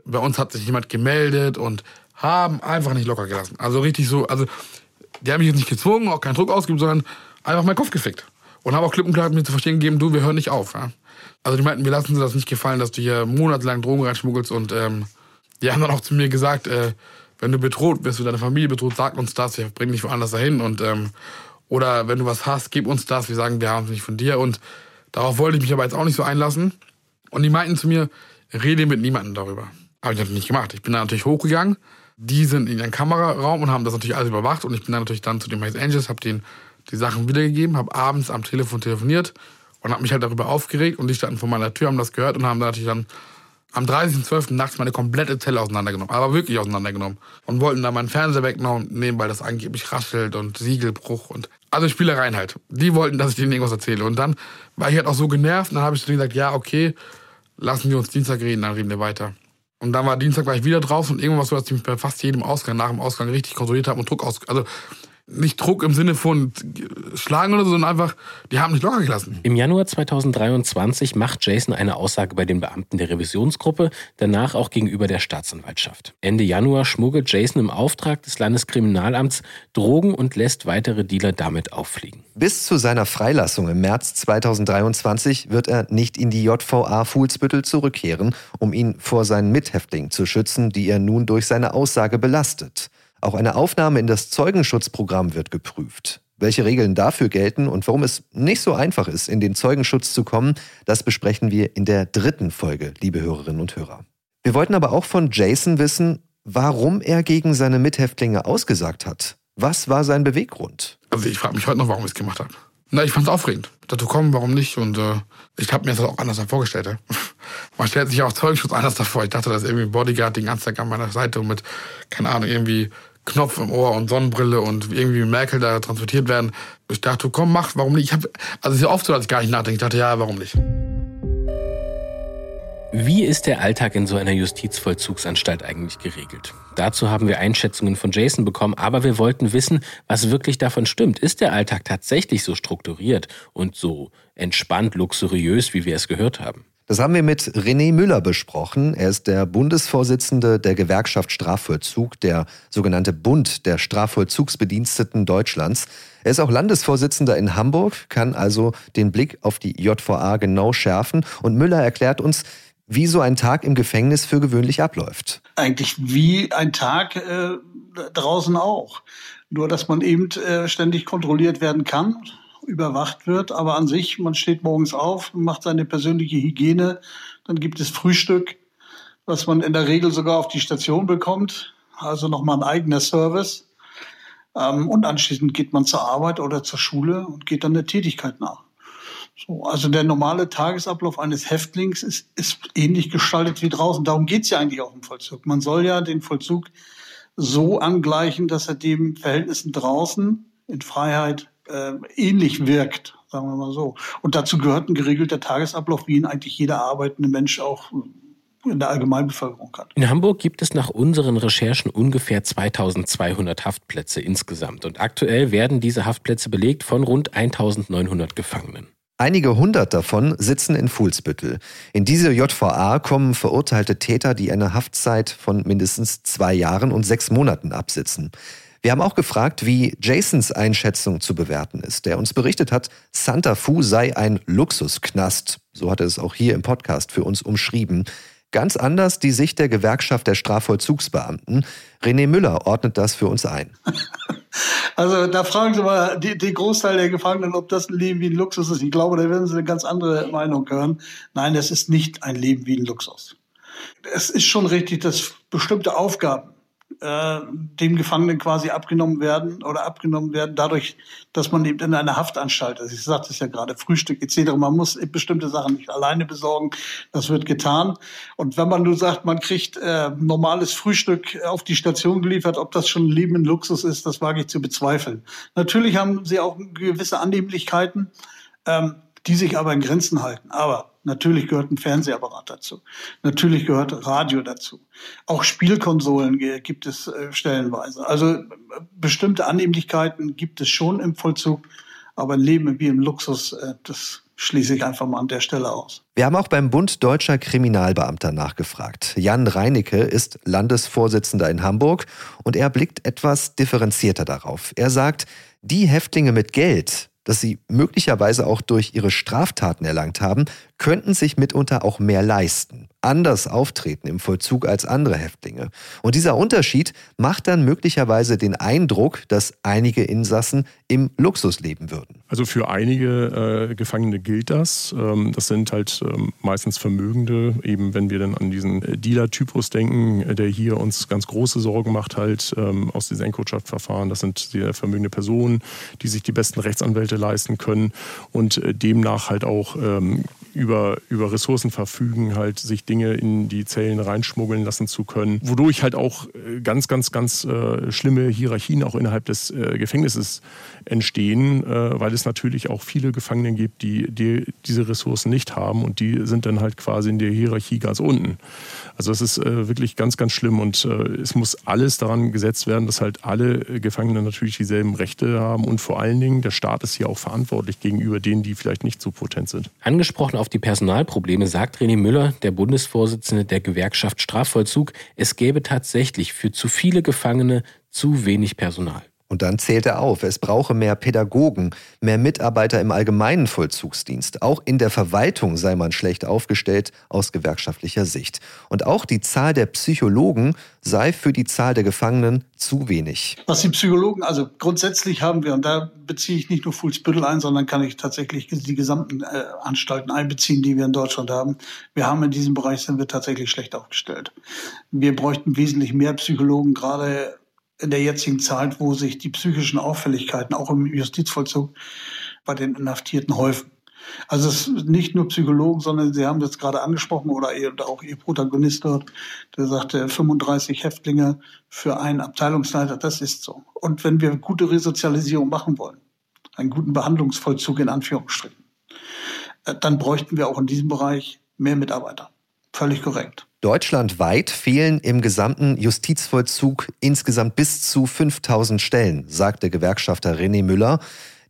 S3: Bei uns hat sich jemand gemeldet und haben einfach nicht locker gelassen. Also richtig so, also die haben mich jetzt nicht gezwungen, auch keinen Druck ausgeübt, sondern einfach meinen Kopf gefickt. Und haben auch klipp und klar mir zu verstehen gegeben, du, wir hören nicht auf. Ja? Also die meinten, wir lassen uns das nicht gefallen, dass du hier monatelang Drogen reinschmuggelst und ähm, die haben dann auch zu mir gesagt, äh, wenn du bedroht bist, wenn deine Familie bedroht, sag uns das, wir bringen dich woanders dahin und ähm, oder wenn du was hast, gib uns das, wir sagen, wir haben es nicht von dir und darauf wollte ich mich aber jetzt auch nicht so einlassen und die meinten zu mir, rede mit niemandem darüber. Habe ich natürlich nicht gemacht. Ich bin da natürlich hochgegangen, die sind in ihren Kameraraum und haben das natürlich alles überwacht und ich bin dann natürlich dann zu den Hells Angels, habe denen die Sachen wiedergegeben, habe abends am Telefon telefoniert und habe mich halt darüber aufgeregt und die standen vor meiner Tür, haben das gehört und haben dann natürlich dann am 30.12. nachts meine komplette Zelle auseinandergenommen, aber wirklich auseinandergenommen. Und wollten da meinen Fernseher wegnehmen, weil das angeblich raschelt und Siegelbruch und also Spielereien halt. Die wollten, dass ich denen irgendwas erzähle. Und dann war ich halt auch so genervt und dann habe ich zu denen gesagt, ja, okay, lassen wir uns Dienstag reden, dann reden wir weiter. Und dann war Dienstag war ich wieder drauf und irgendwas dass ich bei fast jedem Ausgang, nach dem Ausgang richtig kontrolliert habe und Druck aus, also nicht Druck im Sinne von Schlagen oder so, sondern einfach, die haben nicht locker gelassen.
S1: Im Januar 2023 macht Jason eine Aussage bei den Beamten der Revisionsgruppe, danach auch gegenüber der Staatsanwaltschaft. Ende Januar schmuggelt Jason im Auftrag des Landeskriminalamts Drogen und lässt weitere Dealer damit auffliegen.
S2: Bis zu seiner Freilassung im März 2023 wird er nicht in die JVA Fuhlsbüttel zurückkehren, um ihn vor seinen Mithäftlingen zu schützen, die er nun durch seine Aussage belastet. Auch eine Aufnahme in das Zeugenschutzprogramm wird geprüft. Welche Regeln dafür gelten und warum es nicht so einfach ist, in den Zeugenschutz zu kommen, das besprechen wir in der dritten Folge, liebe Hörerinnen und Hörer. Wir wollten aber auch von Jason wissen, warum er gegen seine Mithäftlinge ausgesagt hat. Was war sein Beweggrund?
S3: Also ich frage mich heute noch, warum ich es gemacht habe. Na, ich fand es aufregend. Ich dachte, komm, warum nicht? Und äh, ich habe mir das auch anders vorgestellt. Ja. Man stellt sich auch Zeugenschutz anders davor. Ich dachte, das ist irgendwie Bodyguard den ganzen Tag an meiner Seite und mit, keine Ahnung, irgendwie Knopf im Ohr und Sonnenbrille und irgendwie Merkel da transportiert werden. Ich dachte, komm, mach, warum nicht? Ich hab, also es ist ja oft so, dass ich gar nicht nachdenke. Ich dachte, ja, warum nicht?
S1: Wie ist der Alltag in so einer Justizvollzugsanstalt eigentlich geregelt? Dazu haben wir Einschätzungen von Jason bekommen, aber wir wollten wissen, was wirklich davon stimmt. Ist der Alltag tatsächlich so strukturiert und so entspannt luxuriös, wie wir es gehört haben?
S2: Das haben wir mit René Müller besprochen. Er ist der Bundesvorsitzende der Gewerkschaft Strafvollzug, der sogenannte Bund der Strafvollzugsbediensteten Deutschlands. Er ist auch Landesvorsitzender in Hamburg, kann also den Blick auf die JVA genau schärfen. Und Müller erklärt uns, wie so ein Tag im Gefängnis für gewöhnlich abläuft.
S4: Eigentlich wie ein Tag äh, draußen auch. Nur, dass man eben äh, ständig kontrolliert werden kann überwacht wird. Aber an sich, man steht morgens auf, macht seine persönliche Hygiene, dann gibt es Frühstück, was man in der Regel sogar auf die Station bekommt. Also nochmal ein eigener Service. Ähm, und anschließend geht man zur Arbeit oder zur Schule und geht dann der Tätigkeit nach. So, also der normale Tagesablauf eines Häftlings ist, ist ähnlich gestaltet wie draußen. Darum geht's ja eigentlich auch im Vollzug. Man soll ja den Vollzug so angleichen, dass er dem Verhältnissen draußen in Freiheit äh, ähnlich wirkt, sagen wir mal so. Und dazu gehört ein geregelter Tagesablauf, wie ihn eigentlich jeder arbeitende Mensch auch in der Allgemeinbevölkerung hat.
S1: In Hamburg gibt es nach unseren Recherchen ungefähr 2200 Haftplätze insgesamt. Und aktuell werden diese Haftplätze belegt von rund 1900 Gefangenen.
S2: Einige hundert davon sitzen in Fuhlsbüttel. In diese JVA kommen verurteilte Täter, die eine Haftzeit von mindestens zwei Jahren und sechs Monaten absitzen. Wir haben auch gefragt, wie Jasons Einschätzung zu bewerten ist, der uns berichtet hat, Santa Fu sei ein Luxusknast. So hat er es auch hier im Podcast für uns umschrieben. Ganz anders die Sicht der Gewerkschaft der Strafvollzugsbeamten. René Müller ordnet das für uns ein.
S4: Also da fragen Sie mal die, die Großteil der Gefangenen, ob das ein Leben wie ein Luxus ist. Ich glaube, da werden Sie eine ganz andere Meinung hören. Nein, es ist nicht ein Leben wie ein Luxus. Es ist schon richtig, dass bestimmte Aufgaben äh, dem Gefangenen quasi abgenommen werden oder abgenommen werden, dadurch, dass man eben in einer Haftanstalt ist. Ich sagte es ja gerade, Frühstück etc. Man muss bestimmte Sachen nicht alleine besorgen. Das wird getan. Und wenn man nur sagt, man kriegt äh, normales Frühstück auf die Station geliefert, ob das schon Leben in Luxus ist, das wage ich zu bezweifeln. Natürlich haben sie auch gewisse Annehmlichkeiten, ähm, die sich aber in Grenzen halten. Aber Natürlich gehört ein Fernsehapparat dazu. Natürlich gehört Radio dazu. Auch Spielkonsolen gibt es äh, stellenweise. Also äh, bestimmte Annehmlichkeiten gibt es schon im Vollzug, aber ein Leben wie im Luxus, äh, das schließe ich einfach mal an der Stelle aus.
S2: Wir haben auch beim Bund Deutscher Kriminalbeamter nachgefragt. Jan Reinecke ist Landesvorsitzender in Hamburg und er blickt etwas differenzierter darauf. Er sagt, die Häftlinge mit Geld, das sie möglicherweise auch durch ihre Straftaten erlangt haben, könnten sich mitunter auch mehr leisten, anders auftreten im Vollzug als andere Häftlinge. Und dieser Unterschied macht dann möglicherweise den Eindruck, dass einige Insassen im Luxus leben würden.
S5: Also für einige äh, Gefangene gilt das. Ähm, das sind halt ähm, meistens Vermögende, eben wenn wir dann an diesen äh, Dealer-Typus denken, äh, der hier uns ganz große Sorgen macht, halt ähm, aus diesen Endkundschaftverfahren. Das sind sehr vermögende Personen, die sich die besten Rechtsanwälte leisten können und äh, demnach halt auch ähm, über, über Ressourcen verfügen, halt sich Dinge in die Zellen reinschmuggeln lassen zu können, wodurch halt auch äh, ganz, ganz, ganz äh, schlimme Hierarchien auch innerhalb des äh, Gefängnisses entstehen, äh, weil es natürlich auch viele Gefangene gibt, die, die diese Ressourcen nicht haben und die sind dann halt quasi in der Hierarchie ganz unten. Also das ist äh, wirklich ganz, ganz schlimm und äh, es muss alles daran gesetzt werden, dass halt alle Gefangenen natürlich dieselben Rechte haben und vor allen Dingen der Staat ist hier auch verantwortlich gegenüber denen, die vielleicht nicht so potent sind.
S1: Angesprochen auf die Personalprobleme sagt René Müller, der Bundesvorsitzende der Gewerkschaft Strafvollzug, es gäbe tatsächlich für zu viele Gefangene zu wenig Personal.
S2: Und dann zählt er auf, es brauche mehr Pädagogen, mehr Mitarbeiter im allgemeinen Vollzugsdienst. Auch in der Verwaltung sei man schlecht aufgestellt aus gewerkschaftlicher Sicht. Und auch die Zahl der Psychologen sei für die Zahl der Gefangenen zu wenig.
S4: Was die Psychologen, also grundsätzlich haben wir, und da beziehe ich nicht nur Fuhlsbüttel ein, sondern kann ich tatsächlich die gesamten äh, Anstalten einbeziehen, die wir in Deutschland haben. Wir haben in diesem Bereich sind wir tatsächlich schlecht aufgestellt. Wir bräuchten wesentlich mehr Psychologen, gerade in der jetzigen Zeit, wo sich die psychischen Auffälligkeiten auch im Justizvollzug bei den Inhaftierten häufen. Also es ist nicht nur Psychologen, sondern Sie haben das gerade angesprochen oder auch Ihr Protagonist dort, der sagte 35 Häftlinge für einen Abteilungsleiter, das ist so. Und wenn wir gute Resozialisierung machen wollen, einen guten Behandlungsvollzug in Anführungsstrichen, äh, dann bräuchten wir auch in diesem Bereich mehr Mitarbeiter. Völlig korrekt.
S2: Deutschlandweit fehlen im gesamten Justizvollzug insgesamt bis zu 5000 Stellen, sagte Gewerkschafter René Müller.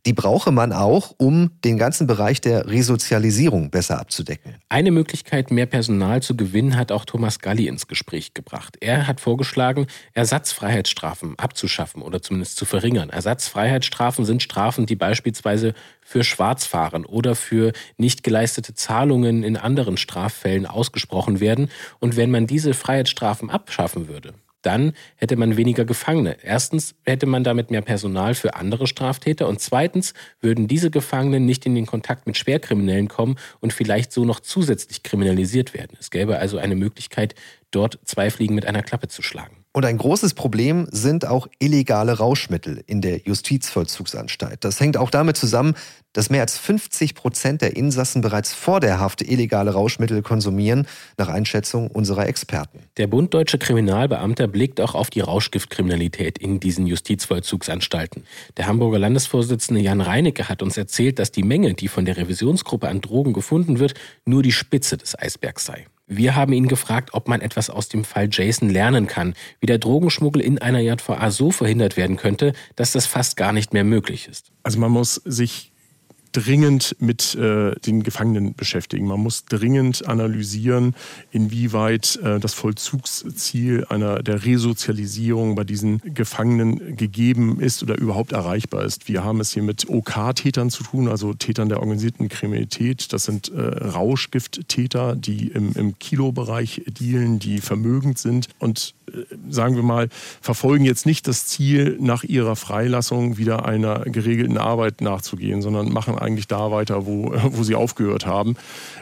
S2: Die brauche man auch, um den ganzen Bereich der Resozialisierung besser abzudecken.
S1: Eine Möglichkeit, mehr Personal zu gewinnen, hat auch Thomas Galli ins Gespräch gebracht. Er hat vorgeschlagen, Ersatzfreiheitsstrafen abzuschaffen oder zumindest zu verringern. Ersatzfreiheitsstrafen sind Strafen, die beispielsweise für Schwarzfahren oder für nicht geleistete Zahlungen in anderen Straffällen ausgesprochen werden. Und wenn man diese Freiheitsstrafen abschaffen würde, dann hätte man weniger Gefangene. Erstens hätte man damit mehr Personal für andere Straftäter und zweitens würden diese Gefangenen nicht in den Kontakt mit Schwerkriminellen kommen und vielleicht so noch zusätzlich kriminalisiert werden. Es gäbe also eine Möglichkeit, dort zwei Fliegen mit einer Klappe zu schlagen.
S2: Und ein großes Problem sind auch illegale Rauschmittel in der Justizvollzugsanstalt. Das hängt auch damit zusammen, dass mehr als 50 Prozent der Insassen bereits vor der Haft illegale Rauschmittel konsumieren, nach Einschätzung unserer Experten.
S1: Der Bund Deutsche Kriminalbeamter blickt auch auf die Rauschgiftkriminalität in diesen Justizvollzugsanstalten. Der Hamburger Landesvorsitzende Jan Reinecke hat uns erzählt, dass die Menge, die von der Revisionsgruppe an Drogen gefunden wird, nur die Spitze des Eisbergs sei. Wir haben ihn gefragt, ob man etwas aus dem Fall Jason lernen kann, wie der Drogenschmuggel in einer JVA so verhindert werden könnte, dass das fast gar nicht mehr möglich ist.
S5: Also man muss sich dringend mit äh, den Gefangenen beschäftigen. Man muss dringend analysieren, inwieweit äh, das Vollzugsziel einer der Resozialisierung bei diesen Gefangenen gegeben ist oder überhaupt erreichbar ist. Wir haben es hier mit OK-Tätern zu tun, also Tätern der organisierten Kriminalität. Das sind äh, Rauschgifttäter, die im, im Kilobereich dealen, die vermögend sind und sagen wir mal, verfolgen jetzt nicht das Ziel, nach ihrer Freilassung wieder einer geregelten Arbeit nachzugehen, sondern machen eigentlich da weiter, wo, wo sie aufgehört haben.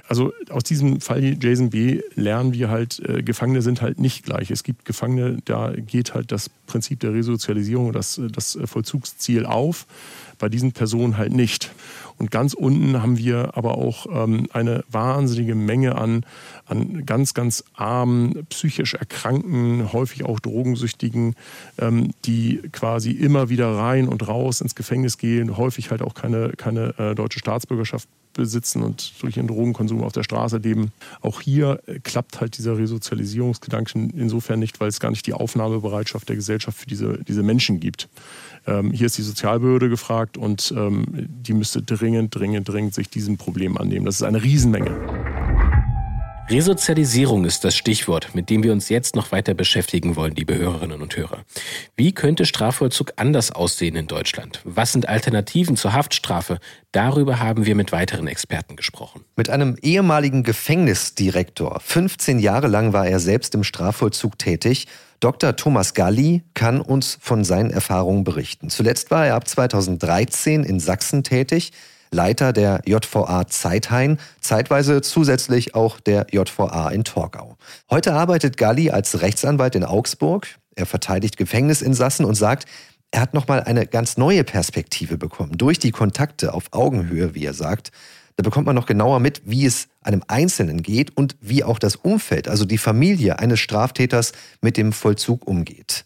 S5: Also aus diesem Fall Jason B. lernen wir halt, äh, Gefangene sind halt nicht gleich. Es gibt Gefangene, da geht halt das Prinzip der Resozialisierung, das, das Vollzugsziel auf, bei diesen Personen halt nicht. Und ganz unten haben wir aber auch ähm, eine wahnsinnige Menge an, an ganz, ganz armen, psychisch Erkrankten, häufig auch Drogensüchtigen, ähm, die quasi immer wieder rein und raus ins Gefängnis gehen, häufig halt auch keine, keine äh, deutsche Staatsbürgerschaft besitzen und durch ihren Drogenkonsum auf der Straße leben. Auch hier äh, klappt halt dieser Resozialisierungsgedanken insofern nicht, weil es gar nicht die Aufnahmebereitschaft der Gesellschaft für diese, diese Menschen gibt. Ähm, hier ist die Sozialbehörde gefragt und ähm, die müsste dringend, dringend, dringend sich diesem Problem annehmen. Das ist eine Riesenmenge.
S1: Resozialisierung ist das Stichwort, mit dem wir uns jetzt noch weiter beschäftigen wollen, liebe Hörerinnen und Hörer. Wie könnte Strafvollzug anders aussehen in Deutschland? Was sind Alternativen zur Haftstrafe? Darüber haben wir mit weiteren Experten gesprochen.
S2: Mit einem ehemaligen Gefängnisdirektor. 15 Jahre lang war er selbst im Strafvollzug tätig. Dr. Thomas Galli kann uns von seinen Erfahrungen berichten. Zuletzt war er ab 2013 in Sachsen tätig. Leiter der JVA Zeithain, zeitweise zusätzlich auch der JVA in Torgau. Heute arbeitet Galli als Rechtsanwalt in Augsburg. Er verteidigt Gefängnisinsassen und sagt, er hat nochmal eine ganz neue Perspektive bekommen. Durch die Kontakte auf Augenhöhe, wie er sagt. Da bekommt man noch genauer mit, wie es einem Einzelnen geht und wie auch das Umfeld, also die Familie eines Straftäters mit dem Vollzug umgeht.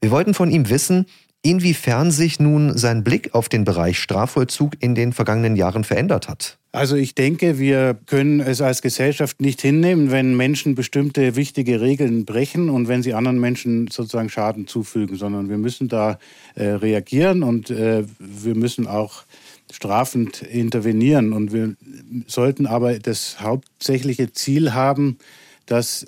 S2: Wir wollten von ihm wissen, inwiefern sich nun sein Blick auf den Bereich Strafvollzug in den vergangenen Jahren verändert hat.
S6: Also ich denke, wir können es als Gesellschaft nicht hinnehmen, wenn Menschen bestimmte wichtige Regeln brechen und wenn sie anderen Menschen sozusagen Schaden zufügen, sondern wir müssen da äh, reagieren und äh, wir müssen auch strafend intervenieren. Und wir sollten aber das hauptsächliche Ziel haben, dass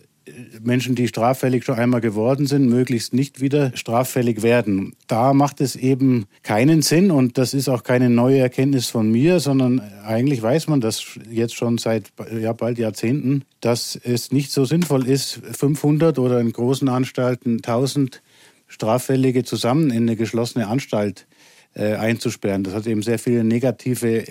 S6: Menschen, die straffällig schon einmal geworden sind, möglichst nicht wieder straffällig werden. Da macht es eben keinen Sinn und das ist auch keine neue Erkenntnis von mir, sondern eigentlich weiß man das jetzt schon seit ja, bald Jahrzehnten, dass es nicht so sinnvoll ist, 500 oder in großen Anstalten 1000 Straffällige zusammen in eine geschlossene Anstalt äh, einzusperren. Das hat eben sehr viele negative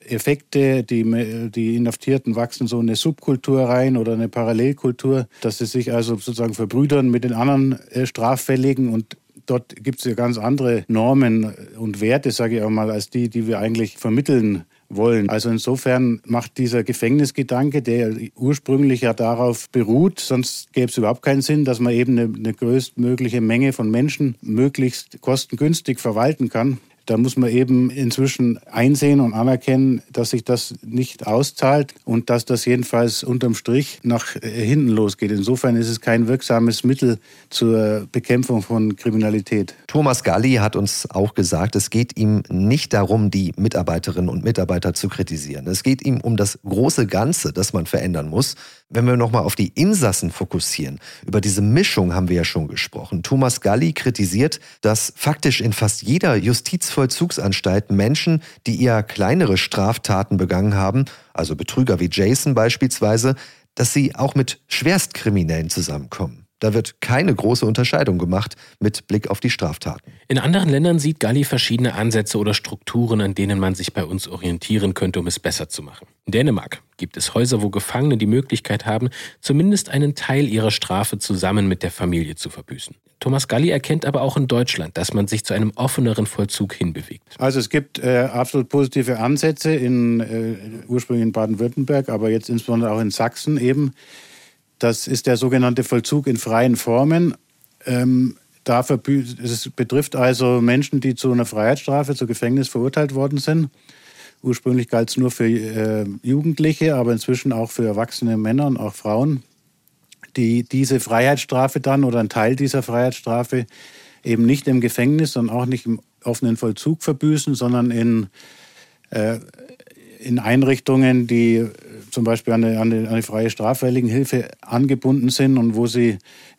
S6: Effekte, die, die Inhaftierten wachsen so eine Subkultur rein oder eine Parallelkultur, dass sie sich also sozusagen verbrüdern mit den anderen äh, Straffälligen und dort gibt es ja ganz andere Normen und Werte, sage ich auch mal, als die, die wir eigentlich vermitteln wollen. Also insofern macht dieser Gefängnisgedanke, der ursprünglich ja darauf beruht, sonst gäbe es überhaupt keinen Sinn, dass man eben eine, eine größtmögliche Menge von Menschen möglichst kostengünstig verwalten kann. Da muss man eben inzwischen einsehen und anerkennen, dass sich das nicht auszahlt und dass das jedenfalls unterm Strich nach hinten losgeht. Insofern ist es kein wirksames Mittel zur Bekämpfung von Kriminalität.
S2: Thomas Galli hat uns auch gesagt, es geht ihm nicht darum, die Mitarbeiterinnen und Mitarbeiter zu kritisieren. Es geht ihm um das große Ganze, das man verändern muss. Wenn wir nochmal auf die Insassen fokussieren, über diese Mischung haben wir ja schon gesprochen. Thomas Galli kritisiert, dass faktisch in fast jeder Justizvollzugsanstalt Menschen, die eher kleinere Straftaten begangen haben, also Betrüger wie Jason beispielsweise, dass sie auch mit Schwerstkriminellen zusammenkommen. Da wird keine große Unterscheidung gemacht mit Blick auf die Straftaten.
S1: In anderen Ländern sieht Galli verschiedene Ansätze oder Strukturen, an denen man sich bei uns orientieren könnte, um es besser zu machen. In Dänemark gibt es Häuser, wo Gefangene die Möglichkeit haben, zumindest einen Teil ihrer Strafe zusammen mit der Familie zu verbüßen. Thomas Galli erkennt aber auch in Deutschland, dass man sich zu einem offeneren Vollzug hinbewegt.
S6: Also es gibt äh, absolut positive Ansätze in äh, ursprünglich in Baden-Württemberg, aber jetzt insbesondere auch in Sachsen eben das ist der sogenannte Vollzug in freien Formen. Ähm, dafür, es betrifft also Menschen, die zu einer Freiheitsstrafe, zu Gefängnis verurteilt worden sind. Ursprünglich galt es nur für äh, Jugendliche, aber inzwischen auch für erwachsene Männer und auch Frauen, die diese Freiheitsstrafe dann oder einen Teil dieser Freiheitsstrafe eben nicht im Gefängnis und auch nicht im offenen Vollzug verbüßen, sondern in, äh, in Einrichtungen, die zum Beispiel an eine, an eine, an freie Straffälligenhilfe angebunden sind und wo sie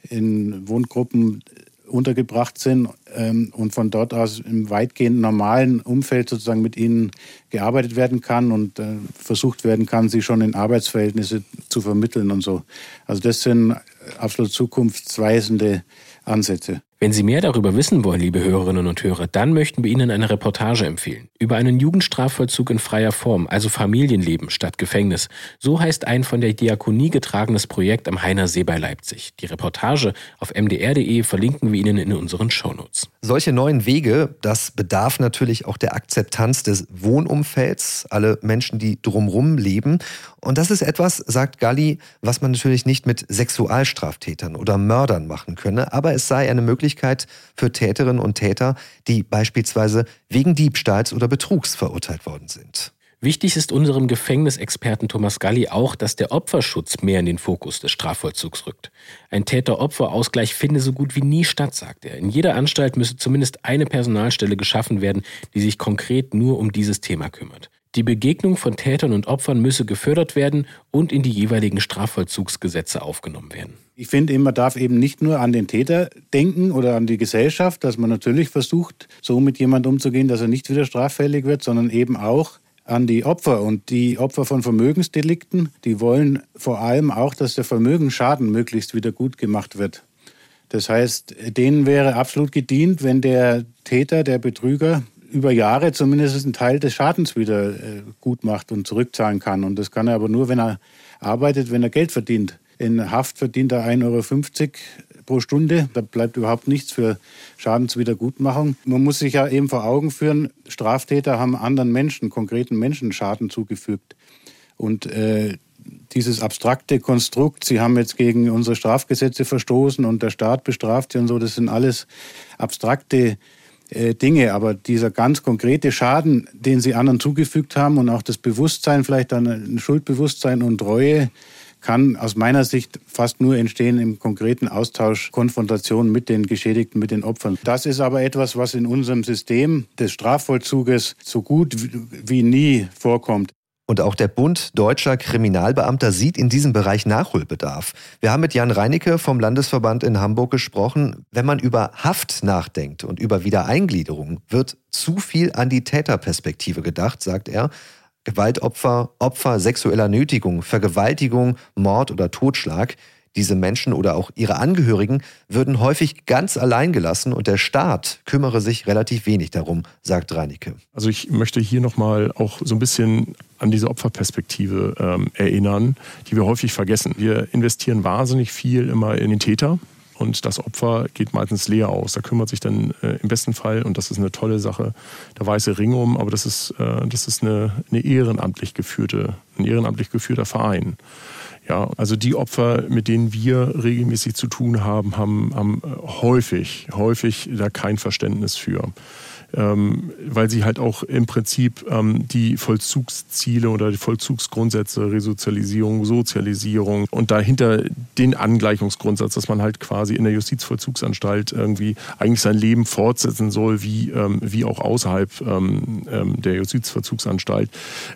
S6: in Wohngruppen untergebracht sind ähm, und von dort aus im weitgehend normalen Umfeld sozusagen mit ihnen gearbeitet werden kann und äh, versucht werden kann, sie schon in Arbeitsverhältnisse zu vermitteln und so. Also das sind absolut zukunftsweisende Ansätze.
S1: Wenn Sie mehr darüber wissen wollen, liebe Hörerinnen und Hörer, dann möchten wir Ihnen eine Reportage empfehlen. Über einen Jugendstrafvollzug in freier Form, also Familienleben statt Gefängnis. So heißt ein von der Diakonie getragenes Projekt am Heiner See bei Leipzig. Die Reportage auf mdr.de verlinken wir Ihnen in unseren Shownotes.
S2: Solche neuen Wege, das bedarf natürlich auch der Akzeptanz des Wohnumfelds, alle Menschen, die drumrum leben. Und das ist etwas, sagt Galli, was man natürlich nicht mit Sexualstraftätern oder Mördern machen könne, aber es sei eine Möglichkeit, Möglichkeit für Täterinnen und Täter, die beispielsweise wegen Diebstahls oder Betrugs verurteilt worden sind.
S1: Wichtig ist unserem Gefängnisexperten Thomas Galli auch, dass der Opferschutz mehr in den Fokus des Strafvollzugs rückt. Ein Täter-Opfer-Ausgleich finde so gut wie nie statt, sagt er. In jeder Anstalt müsse zumindest eine Personalstelle geschaffen werden, die sich konkret nur um dieses Thema kümmert. Die Begegnung von Tätern und Opfern müsse gefördert werden und in die jeweiligen Strafvollzugsgesetze aufgenommen werden.
S6: Ich finde, man darf eben nicht nur an den Täter denken oder an die Gesellschaft, dass man natürlich versucht, so mit jemandem umzugehen, dass er nicht wieder straffällig wird, sondern eben auch an die Opfer. Und die Opfer von Vermögensdelikten, die wollen vor allem auch, dass der Vermögensschaden möglichst wieder gut gemacht wird. Das heißt, denen wäre absolut gedient, wenn der Täter, der Betrüger, über Jahre zumindest einen Teil des Schadens wieder äh, gut macht und zurückzahlen kann. Und das kann er aber nur, wenn er arbeitet, wenn er Geld verdient. In Haft verdient er 1,50 Euro pro Stunde. Da bleibt überhaupt nichts für Schadenswiedergutmachung. Man muss sich ja eben vor Augen führen, Straftäter haben anderen Menschen, konkreten Menschen Schaden zugefügt. Und äh, dieses abstrakte Konstrukt, sie haben jetzt gegen unsere Strafgesetze verstoßen und der Staat bestraft sie und so, das sind alles abstrakte äh, Dinge. Aber dieser ganz konkrete Schaden, den sie anderen zugefügt haben und auch das Bewusstsein, vielleicht dann ein Schuldbewusstsein und Reue, kann aus meiner Sicht fast nur entstehen im konkreten Austausch, Konfrontation mit den Geschädigten, mit den Opfern. Das ist aber etwas, was in unserem System des Strafvollzuges so gut wie nie vorkommt.
S2: Und auch der Bund deutscher Kriminalbeamter sieht in diesem Bereich Nachholbedarf. Wir haben mit Jan Reinicke vom Landesverband in Hamburg gesprochen. Wenn man über Haft nachdenkt und über Wiedereingliederung, wird zu viel an die Täterperspektive gedacht, sagt er. Gewaltopfer, Opfer sexueller Nötigung, Vergewaltigung, Mord oder Totschlag. Diese Menschen oder auch ihre Angehörigen würden häufig ganz allein gelassen und der Staat kümmere sich relativ wenig darum, sagt Reinicke.
S5: Also ich möchte hier nochmal auch so ein bisschen an diese Opferperspektive ähm, erinnern, die wir häufig vergessen. Wir investieren wahnsinnig viel immer in den Täter, und das Opfer geht meistens leer aus. Da kümmert sich dann äh, im besten Fall, und das ist eine tolle Sache, der weiße Ring um, aber das ist, äh, das ist eine, eine ehrenamtlich geführte, ein ehrenamtlich geführter Verein. Ja, also die Opfer, mit denen wir regelmäßig zu tun haben, haben, haben häufig, häufig da kein Verständnis für. Ähm, weil sie halt auch im Prinzip ähm, die Vollzugsziele oder die Vollzugsgrundsätze, Resozialisierung, Sozialisierung und dahinter den Angleichungsgrundsatz, dass man halt quasi in der Justizvollzugsanstalt irgendwie eigentlich sein Leben fortsetzen soll, wie, ähm, wie auch außerhalb ähm, ähm, der Justizvollzugsanstalt.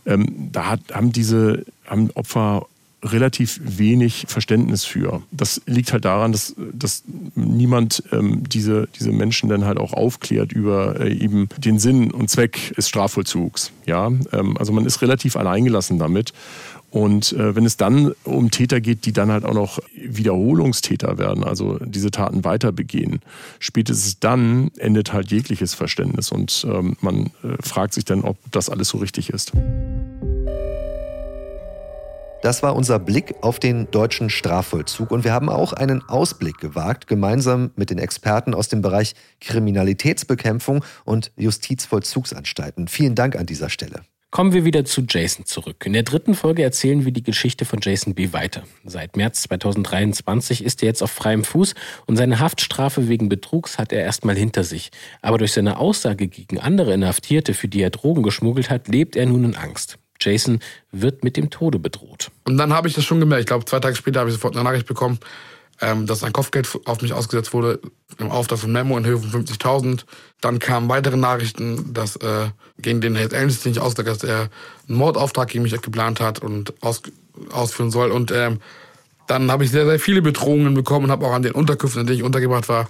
S5: Ähm, da hat, haben diese haben Opfer relativ wenig Verständnis für. Das liegt halt daran, dass, dass niemand ähm, diese, diese Menschen dann halt auch aufklärt über äh, eben den Sinn und Zweck des Strafvollzugs. Ja? Ähm, also man ist relativ alleingelassen damit. Und äh, wenn es dann um Täter geht, die dann halt auch noch Wiederholungstäter werden, also diese Taten weiter begehen, spätestens dann endet halt jegliches Verständnis und ähm, man äh, fragt sich dann, ob das alles so richtig ist.
S2: Das war unser Blick auf den deutschen Strafvollzug und wir haben auch einen Ausblick gewagt, gemeinsam mit den Experten aus dem Bereich Kriminalitätsbekämpfung und Justizvollzugsanstalten. Vielen Dank an dieser Stelle.
S1: Kommen wir wieder zu Jason zurück. In der dritten Folge erzählen wir die Geschichte von Jason B. weiter. Seit März 2023 ist er jetzt auf freiem Fuß und seine Haftstrafe wegen Betrugs hat er erstmal hinter sich. Aber durch seine Aussage gegen andere Inhaftierte, für die er Drogen geschmuggelt hat, lebt er nun in Angst. Jason wird mit dem Tode bedroht.
S3: Und dann habe ich das schon gemerkt. Ich glaube, zwei Tage später habe ich sofort eine Nachricht bekommen, ähm, dass ein Kopfgeld auf mich ausgesetzt wurde, im Auftrag von Memo in Höhe von 50.000. Dann kamen weitere Nachrichten, dass äh, gegen den Hells Angels nicht ausgesagt, dass er einen Mordauftrag gegen mich geplant hat und aus, ausführen soll. Und ähm, dann habe ich sehr, sehr viele Bedrohungen bekommen und habe auch an den Unterkünften, in denen ich untergebracht war,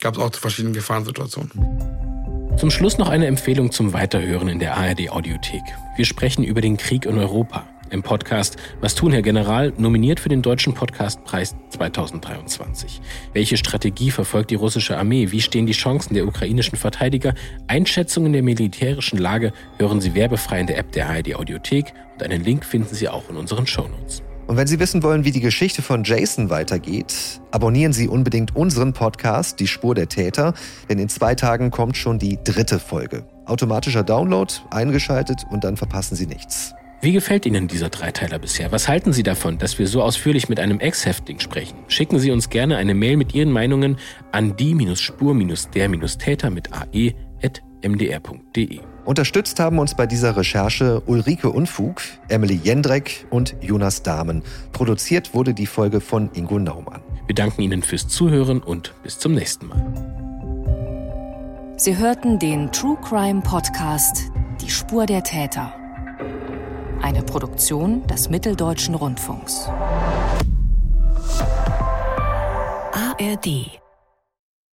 S3: gab es auch verschiedene Gefahrensituationen.
S1: Zum Schluss noch eine Empfehlung zum Weiterhören in der ARD Audiothek. Wir sprechen über den Krieg in Europa im Podcast Was tun, Herr General, nominiert für den Deutschen Podcastpreis 2023. Welche Strategie verfolgt die russische Armee? Wie stehen die Chancen der ukrainischen Verteidiger? Einschätzungen der militärischen Lage hören Sie werbefrei in der App der ARD Audiothek und einen Link finden Sie auch in unseren Shownotes.
S2: Und wenn Sie wissen wollen, wie die Geschichte von Jason weitergeht, abonnieren Sie unbedingt unseren Podcast Die Spur der Täter, denn in zwei Tagen kommt schon die dritte Folge. Automatischer Download, eingeschaltet und dann verpassen Sie nichts.
S1: Wie gefällt Ihnen dieser Dreiteiler bisher? Was halten Sie davon, dass wir so ausführlich mit einem Ex-Häftling sprechen? Schicken Sie uns gerne eine Mail mit Ihren Meinungen an die-spur-der-täter mit ae.mdr.de.
S2: Unterstützt haben uns bei dieser Recherche Ulrike Unfug, Emily Jendreck und Jonas Dahmen. Produziert wurde die Folge von Ingo Naumann.
S1: Wir danken Ihnen fürs Zuhören und bis zum nächsten Mal.
S7: Sie hörten den True Crime Podcast Die Spur der Täter. Eine Produktion des Mitteldeutschen Rundfunks. ARD